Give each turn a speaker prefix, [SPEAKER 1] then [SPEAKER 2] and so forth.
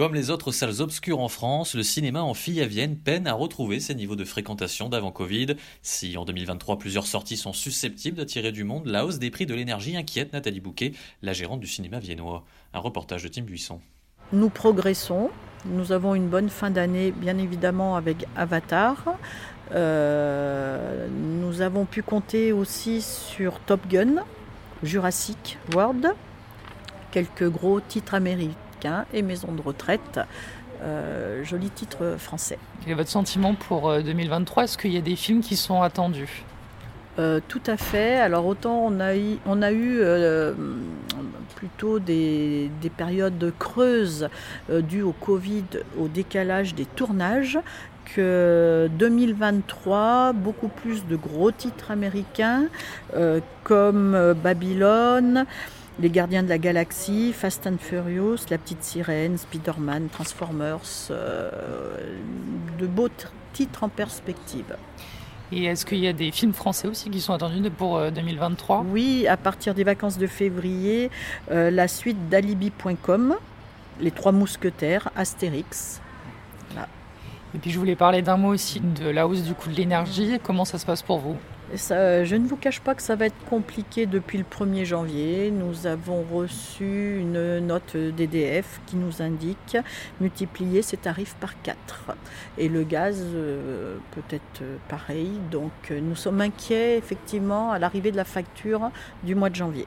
[SPEAKER 1] Comme les autres salles obscures en France, le cinéma en fille à Vienne peine à retrouver ses niveaux de fréquentation d'avant Covid. Si en 2023 plusieurs sorties sont susceptibles d'attirer du monde, la hausse des prix de l'énergie inquiète Nathalie Bouquet, la gérante du cinéma viennois. Un reportage de Tim Buisson.
[SPEAKER 2] Nous progressons. Nous avons une bonne fin d'année, bien évidemment, avec Avatar. Euh, nous avons pu compter aussi sur Top Gun, Jurassic World, quelques gros titres américains et maison de retraite. Euh, joli titre français.
[SPEAKER 3] Quel est votre sentiment pour 2023 euh, Est-ce qu'il y a des films qui sont attendus?
[SPEAKER 2] Euh, tout à fait. Alors autant on a eu, on a eu plutôt des, des, périodes creuses dues au Covid, au décalage des tournages, que 2023, beaucoup plus de gros titres américains comme Babylone. Les Gardiens de la Galaxie, Fast and Furious, La Petite Sirène, Spider-Man, Transformers, euh, de beaux titres en perspective.
[SPEAKER 3] Et est-ce qu'il y a des films français aussi qui sont attendus pour 2023 euh,
[SPEAKER 2] Oui, à partir des vacances de février, euh, la suite d'alibi.com, Les Trois Mousquetaires, Astérix.
[SPEAKER 3] Et puis je voulais parler d'un mot aussi de la hausse du coût de l'énergie. Comment ça se passe pour vous?
[SPEAKER 2] Je ne vous cache pas que ça va être compliqué depuis le 1er janvier. Nous avons reçu une note d'EDF qui nous indique multiplier ces tarifs par 4. Et le gaz euh, peut être pareil. Donc euh, nous sommes inquiets effectivement à l'arrivée de la facture du mois de janvier.